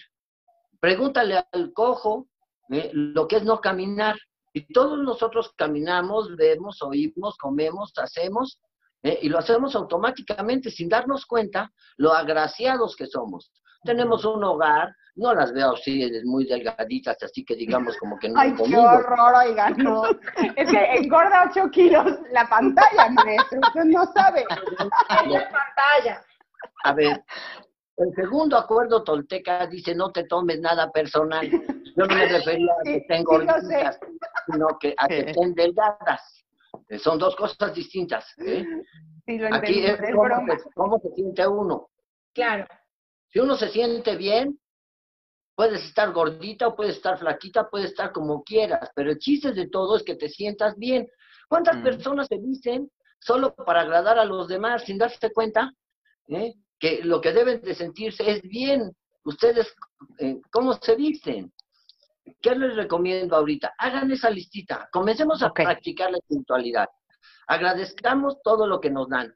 Pregúntale al cojo eh, lo que es no caminar. Y todos nosotros caminamos, vemos, oímos, comemos, hacemos, ¿eh? y lo hacemos automáticamente sin darnos cuenta lo agraciados que somos. Tenemos un hogar, no las veo así muy delgaditas, así que digamos como que no Ay, qué horror, oiga, no. Es que engorda 8 kilos la pantalla, maestro, usted no sabe. [LAUGHS] la pantalla. A ver, el segundo acuerdo tolteca dice no te tomes nada personal. Yo no me refería a que estén gorditas, sino que a que [LAUGHS] estén delgadas. Eh, son dos cosas distintas. ¿eh? Aquí es cómo, se siente uno. Claro. Si uno se siente bien, puedes estar gordita o puedes estar flaquita, puedes estar como quieras, pero el chiste de todo es que te sientas bien. ¿Cuántas mm. personas se dicen solo para agradar a los demás sin darse cuenta ¿eh? que lo que deben de sentirse es bien? Ustedes, ¿cómo se dicen? ¿Qué les recomiendo ahorita? Hagan esa listita. Comencemos a practicar la espiritualidad. Agradezcamos todo lo que nos dan.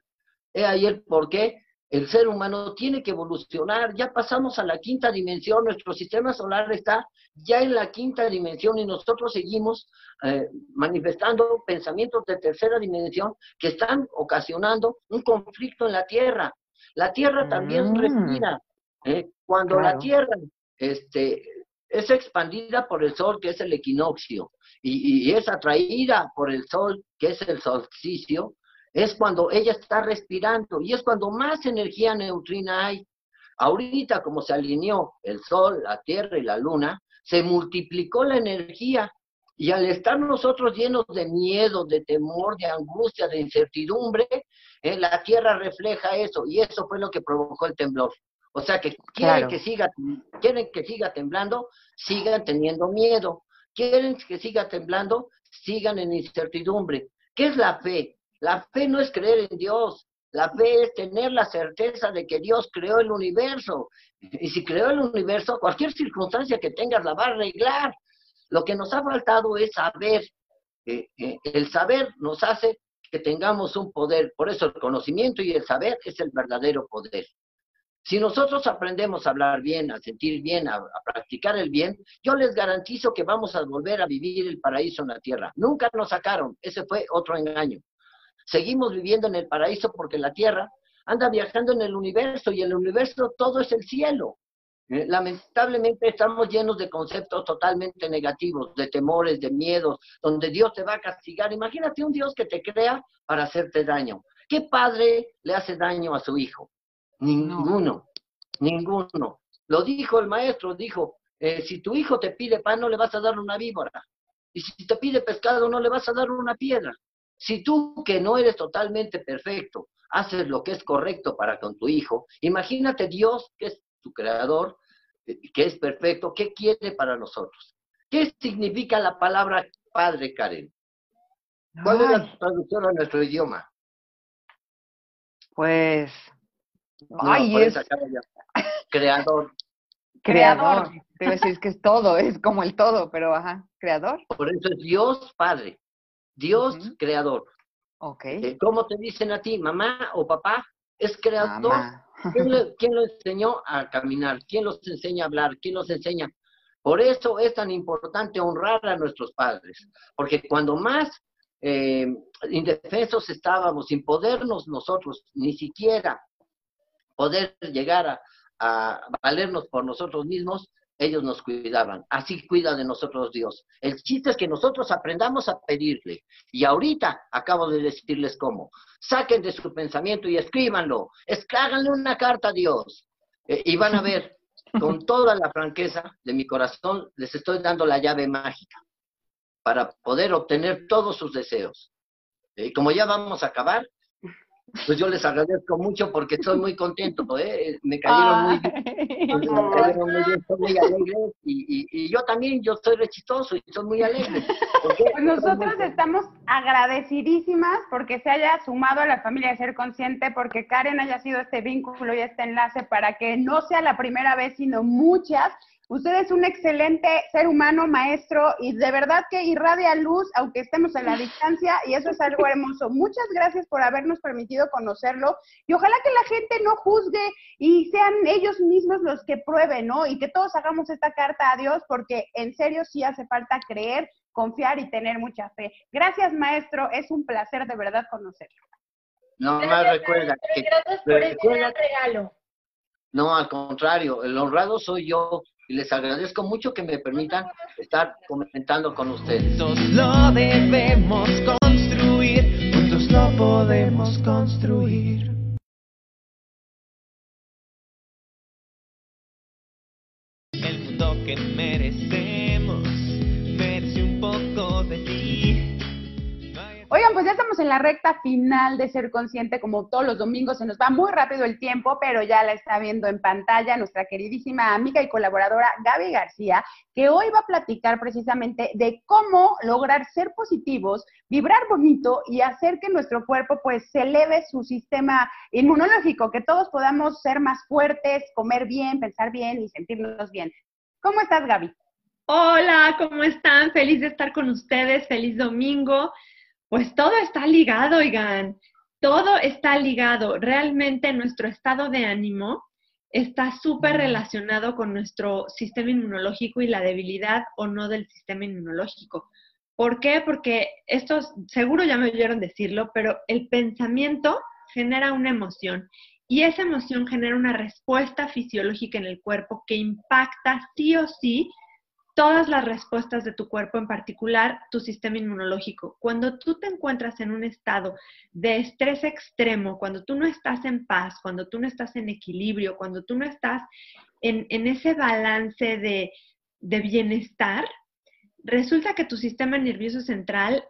He ahí el por qué el ser humano tiene que evolucionar. Ya pasamos a la quinta dimensión. Nuestro sistema solar está ya en la quinta dimensión y nosotros seguimos eh, manifestando pensamientos de tercera dimensión que están ocasionando un conflicto en la Tierra. La Tierra también mm. respira. ¿eh? Cuando la Tierra este, es expandida por el sol, que es el equinoccio, y, es atraída por el sol, que es el solsticio, es cuando ella está respirando y es cuando más energía neutrina hay. Ahorita, como se alineó el sol, la tierra y la luna, se multiplicó la energía. Y al estar nosotros llenos de miedo, de temor, de angustia, de incertidumbre, eh, la tierra refleja eso y eso fue lo que provocó el temblor. O sea que quieren que siga, quieren que siga temblando, sigan teniendo miedo. Quieren que siga temblando, sigan en incertidumbre. ¿Qué es la fe? La fe no es creer en Dios. La fe es tener la certeza de que Dios creó el universo. Y si creó el universo, cualquier circunstancia que tengas la va a arreglar. Lo que nos ha faltado es saber. Eh, eh, el saber nos hace que tengamos un poder. Por eso el conocimiento y el saber es el verdadero poder. Si nosotros aprendemos a hablar bien, a sentir bien, a, practicar el bien, yo les garantizo que vamos a volver a vivir el paraíso en la tierra. Nunca nos sacaron, ese fue otro engaño. Seguimos viviendo en el paraíso porque la tierra anda viajando en el universo y el universo todo es el cielo. Eh, lamentablemente estamos llenos de conceptos totalmente negativos, de temores, de miedos, donde Dios te va a castigar. Imagínate un Dios que te crea para hacerte daño. ¿Qué padre le hace daño a su hijo? Ninguno, ninguno. Lo dijo el maestro, dijo, eh, si tu hijo te pide pan, no le vas a dar una víbora. Y si te pide pescado, no le vas a dar una piedra. Si tú, que no eres totalmente perfecto, haces lo que es correcto para con tu hijo, imagínate Dios, que es tu creador, eh, que es perfecto, ¿qué quiere para nosotros? ¿Qué significa la palabra padre, Karen? ¿Cuál es la traducción a nuestro idioma? Pues Ay, es... Creador. Creador. Te decir que es todo, [LAUGHS] es como el todo, pero ajá, creador. Por eso es Dios Padre, Dios Creador. Ok. Eh, ¿Cómo te dicen a ti, mamá o papá? Es creador. [LAUGHS] ¿Quién, lo enseñó a caminar? ¿Quién los enseña a hablar? ¿Quién los enseña? Por eso es tan importante honrar a nuestros padres, porque cuando más eh, indefensos estábamos, sin podernos nosotros ni siquiera poder llegar a, a valernos por nosotros mismos, ellos nos cuidaban. Así cuida de nosotros Dios. El chiste es que nosotros aprendamos a pedirle. Y ahorita acabo de decirles cómo. Saquen de su pensamiento y escríbanlo. Háganle una carta a Dios. Eh, y van a ver, [LAUGHS] con toda la franqueza de mi corazón, les estoy dando la llave mágica para poder obtener todos sus deseos. Y como ya vamos a acabar, pues yo les agradezco mucho porque estoy muy contento, ¿eh? Me cayeron muy bien, me cayeron muy bien, son muy alegres y, y, yo también, yo soy rechitoso y soy muy alegre. Pues nosotros estamos agradecidísimas porque se haya sumado a la familia de Ser Consciente, porque Karen haya sido este vínculo y este enlace para que no sea la primera vez, sino muchas Usted es un excelente ser humano, maestro, y de verdad que irradia luz, aunque estemos en la [LAUGHS] distancia, y eso es algo hermoso. Muchas gracias por habernos permitido conocerlo, y ojalá que la gente no juzgue y sean ellos mismos los que prueben, ¿no? Y que todos hagamos esta carta a Dios, porque en serio sí hace falta creer, confiar y tener mucha fe. Gracias, maestro, es un placer de verdad conocerlo. No más recuerda que... Gracias por este regalo. No, al contrario, el honrado soy yo y les agradezco mucho que me permitan estar comentando con ustedes. Juntos lo debemos construir, juntos lo podemos construir. El mundo que merecemos merece un poco de ti. Oigan, pues ya estamos en la recta final de Ser Consciente, como todos los domingos, se nos va muy rápido el tiempo, pero ya la está viendo en pantalla nuestra queridísima amiga y colaboradora Gaby García, que hoy va a platicar precisamente de cómo lograr ser positivos, vibrar bonito y hacer que nuestro cuerpo pues se eleve su sistema inmunológico, que todos podamos ser más fuertes, comer bien, pensar bien y sentirnos bien. ¿Cómo estás, Gaby? Hola, ¿cómo están? Feliz de estar con ustedes, feliz domingo. Pues todo está ligado, oigan, todo está ligado. Realmente nuestro estado de ánimo está súper relacionado con nuestro sistema inmunológico y la debilidad o no del sistema inmunológico. ¿Por qué? Porque esto seguro ya me oyeron decirlo, pero el pensamiento genera una emoción y esa emoción genera una respuesta fisiológica en el cuerpo que impacta sí o sí todas las respuestas de tu cuerpo, en particular tu sistema inmunológico. Cuando tú te encuentras en un estado de estrés extremo, cuando tú no estás en paz, cuando tú no estás en equilibrio, cuando tú no estás en, ese balance de, de bienestar, resulta que tu sistema nervioso central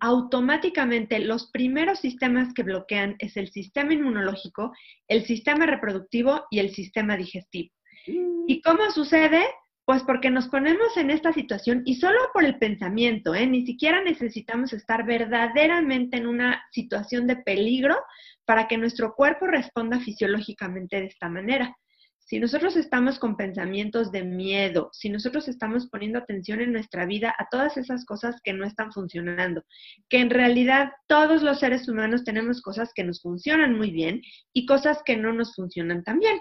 automáticamente los primeros sistemas que bloquean es el sistema inmunológico, el sistema reproductivo y el sistema digestivo. ¿Y mm. cómo sucede? Pues porque nos ponemos en esta situación y solo por el pensamiento, ¿eh? ni siquiera necesitamos estar verdaderamente en una situación de peligro para que nuestro cuerpo responda fisiológicamente de esta manera. Si nosotros estamos con pensamientos de miedo, si nosotros estamos poniendo atención en nuestra vida a todas esas cosas que no están funcionando, que en realidad todos los seres humanos tenemos cosas que nos funcionan muy bien y cosas que no nos funcionan tan bien.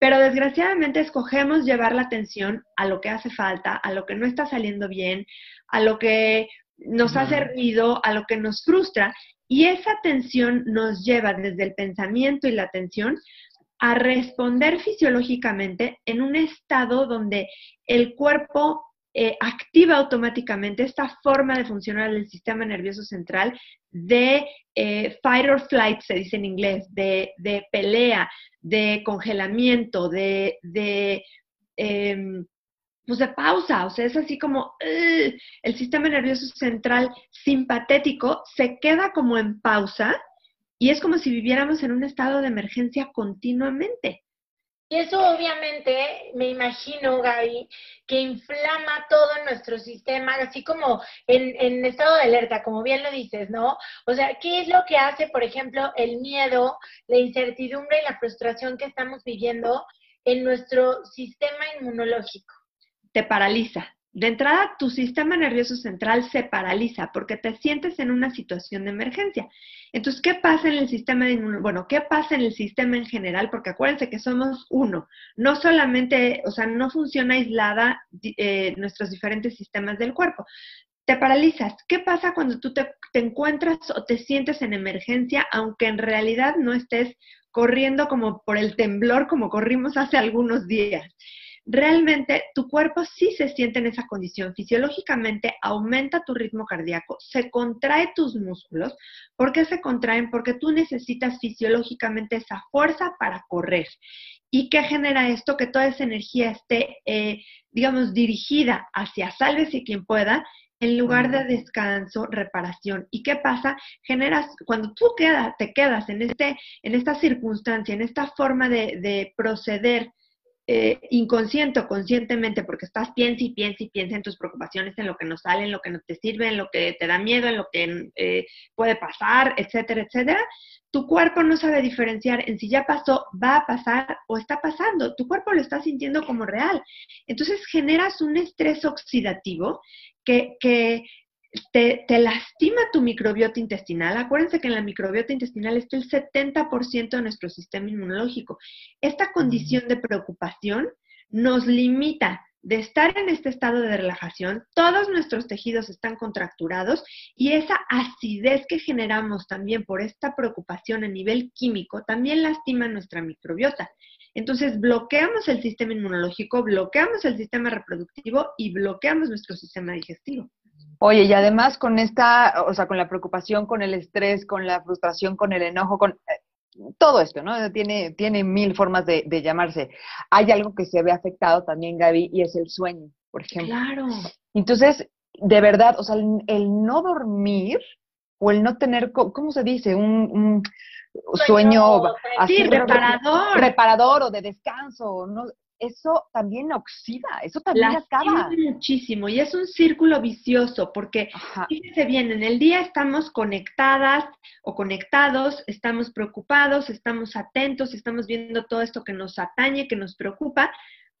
Pero desgraciadamente escogemos llevar la atención a lo que hace falta, a lo que no está saliendo bien, a lo que nos hace ruido, a lo que nos frustra. Y esa atención nos lleva desde el pensamiento y la atención a responder fisiológicamente en un estado donde el cuerpo eh, activa automáticamente esta forma de funcionar del sistema nervioso central de eh, fight or flight, se dice en inglés, de, pelea, de congelamiento, de, de, em, pues de pausa, o sea, es así como el sistema nervioso central simpatético se queda como en pausa y es como si viviéramos en un estado de emergencia continuamente. Y eso obviamente, me imagino, Gaby, que inflama todo nuestro sistema, así como en, estado de alerta, como bien lo dices, ¿no? O sea, ¿qué es lo que hace, por ejemplo, el miedo, la incertidumbre y la frustración que estamos viviendo en nuestro sistema inmunológico? Te paraliza, De entrada, tu sistema nervioso central se paraliza porque te sientes en una situación de emergencia. Entonces, ¿qué pasa en el sistema de Bueno, ¿qué pasa en el sistema en general? Porque acuérdense que somos uno. No solamente, o sea, no funciona aislada eh, nuestros diferentes sistemas del cuerpo. Te paralizas. ¿Qué pasa cuando tú te, te encuentras o te sientes en emergencia, aunque en realidad no estés corriendo como por el temblor como corrimos hace algunos días? Realmente tu cuerpo sí se siente en esa condición. Fisiológicamente aumenta tu ritmo cardíaco, se contrae tus músculos. ¿Por qué se contraen? Porque tú necesitas fisiológicamente esa fuerza para correr. ¿Y qué genera esto? Que toda esa energía esté, eh, digamos, dirigida hacia sálvese quien pueda en lugar de descanso, reparación. ¿Y qué pasa? Generas, cuando tú queda, te quedas en, este, en esta circunstancia, en esta forma de, de proceder eh, inconsciente o conscientemente, porque estás piensa y piensa y piensa en tus preocupaciones, en lo que no sale, en lo que no te sirve, en lo que te da miedo, en lo que eh, puede pasar, etcétera, etcétera, tu cuerpo no sabe diferenciar en si ya pasó, va a pasar o está pasando. Tu cuerpo lo está sintiendo como real. Entonces generas un estrés oxidativo que, que te, lastima tu microbiota intestinal. Acuérdense que en la microbiota intestinal está el 70% de nuestro sistema inmunológico. Esta condición de preocupación nos limita de estar en este estado de relajación, todos nuestros tejidos están contracturados y esa acidez que generamos también por esta preocupación a nivel químico también lastima nuestra microbiota. Entonces bloqueamos el sistema inmunológico, bloqueamos el sistema reproductivo y bloqueamos nuestro sistema digestivo. Oye, y además con esta, o sea, con la preocupación, con el estrés, con la frustración, con el enojo, con eh, todo esto, ¿no? Tiene, tiene mil formas de, llamarse. Hay algo que se ve afectado también, Gaby, y es el sueño, por ejemplo. Claro. Entonces, de verdad, o sea, el, no dormir o el no tener, ¿cómo se dice? Un, sueño, así, reparador. reparador o de descanso, ¿no? Eso también oxida, eso también acaba. muchísimo y es un círculo vicioso porque, fíjense bien, en el día estamos conectadas o conectados, estamos preocupados, estamos atentos, estamos viendo todo esto que nos atañe, que nos preocupa,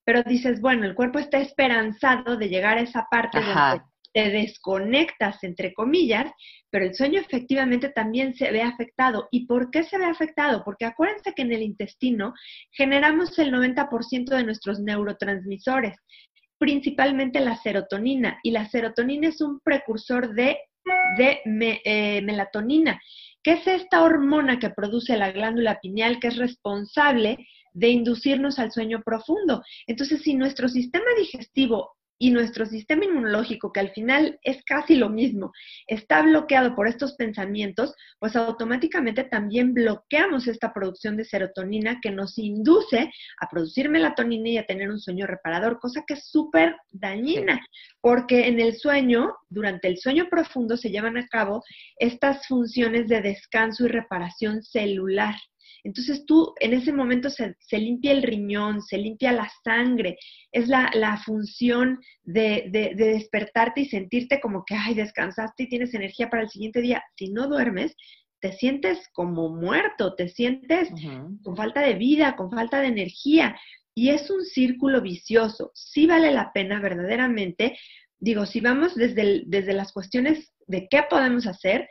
pero dices, bueno, el cuerpo está esperanzado de llegar a esa parte donde te desconectas, entre comillas, pero el sueño efectivamente también se ve afectado. ¿Y por qué se ve afectado? Porque acuérdense que en el intestino generamos el 90% de nuestros neurotransmisores, principalmente la serotonina, y la serotonina es un precursor de, eh, melatonina, que es esta hormona que produce la glándula pineal que es responsable de inducirnos al sueño profundo. Entonces, si nuestro sistema digestivo y nuestro sistema inmunológico, que al final es casi lo mismo, está bloqueado por estos pensamientos, pues automáticamente también bloqueamos esta producción de serotonina que nos induce a producir melatonina y a tener un sueño reparador, cosa que es súper dañina, porque en el sueño, durante el sueño profundo, se llevan a cabo estas funciones de descanso y reparación celular. Entonces tú en ese momento se, limpia el riñón, se limpia la sangre, es la, función de, de, despertarte y sentirte como que, ay, descansaste y tienes energía para el siguiente día. Si no duermes, te sientes como muerto, te sientes con falta de vida, con falta de energía. Y es un círculo vicioso. Sí vale la pena verdaderamente, digo, si vamos desde, desde las cuestiones de qué podemos hacer,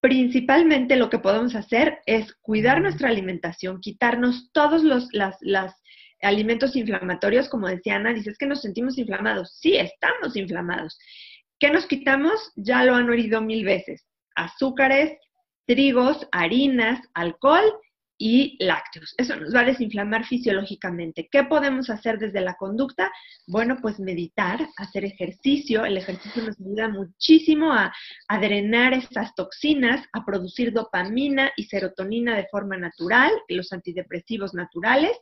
principalmente lo que podemos hacer es cuidar nuestra alimentación, quitarnos todos los alimentos inflamatorios, como decía Ana, dices que nos sentimos inflamados. Sí, estamos inflamados. ¿Qué nos quitamos? Ya lo han oído mil veces. Azúcares, trigos, harinas, alcohol y lácteos. Eso nos va a desinflamar fisiológicamente. ¿Qué podemos hacer desde la conducta? Bueno, pues meditar, hacer ejercicio. El ejercicio nos ayuda muchísimo a, drenar estas toxinas, a producir dopamina y serotonina de forma natural, los antidepresivos naturales.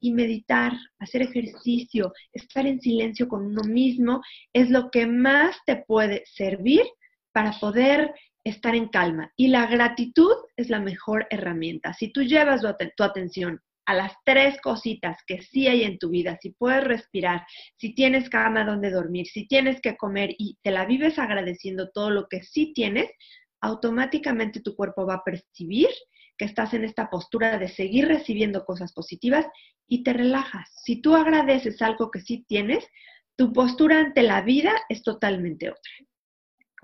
Y meditar, hacer ejercicio, estar en silencio con uno mismo es lo que más te puede servir para poder estar en calma. Y la gratitud es la mejor herramienta. Si tú llevas tu, atención a las tres cositas que sí hay en tu vida, si puedes respirar, si tienes cama donde dormir, si tienes que comer y te la vives agradeciendo todo lo que sí tienes, automáticamente tu cuerpo va a percibir que estás en esta postura de seguir recibiendo cosas positivas y te relajas. Si tú agradeces algo que sí tienes, tu postura ante la vida es totalmente otra.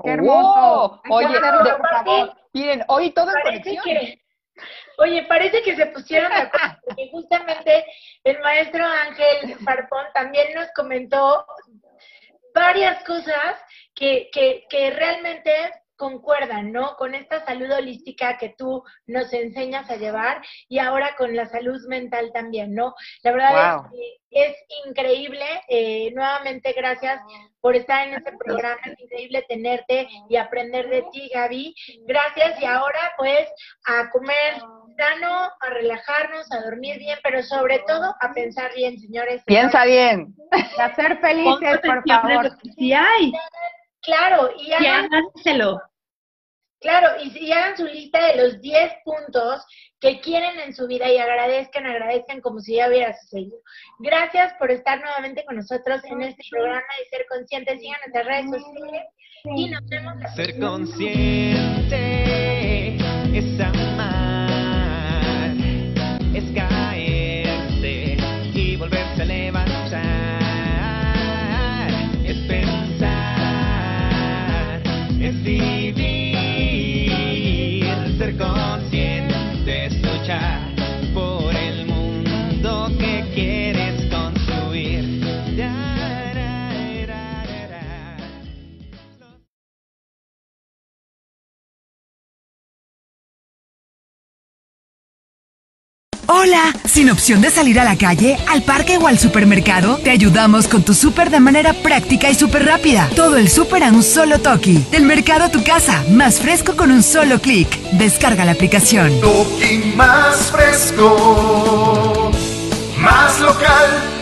¡Qué hermoso! Oye, por favor, miren, hoy todo en conexión. que, oye, parece que se pusieron de acuerdo, [LAUGHS] porque justamente el maestro Ángel Farpón también nos comentó varias cosas que, que, que realmente concuerdan, ¿no? Con esta salud holística que tú nos enseñas a llevar y ahora con la salud mental también, ¿no? La verdad Wow. es que es increíble. eh, nuevamente, gracias por estar en este programa. Es increíble tenerte y aprender de ti, Gaby. Gracias. Y ahora, pues, a comer sano, a relajarnos, a dormir bien, pero sobre todo a pensar bien, señores. Piensa bien. A ser felices, por favor. lo que sí hay. Claro, y Y hagan, háganselo. Claro, y si hagan su lista de los 10 puntos que quieren en su vida y agradezcan, agradezcan como si ya hubiera sucedido. Gracias por estar nuevamente con nosotros en este programa de Ser Conscientes. Sigan nuestras redes sociales y nos vemos la Ser consciente Hola, sin opción de salir a la calle, al parque o al supermercado, te ayudamos con tu súper de manera práctica y súper rápida. Todo el súper a un solo toque. Del mercado a tu casa, más fresco con un solo clic. Descarga la aplicación. Toki más fresco, más local.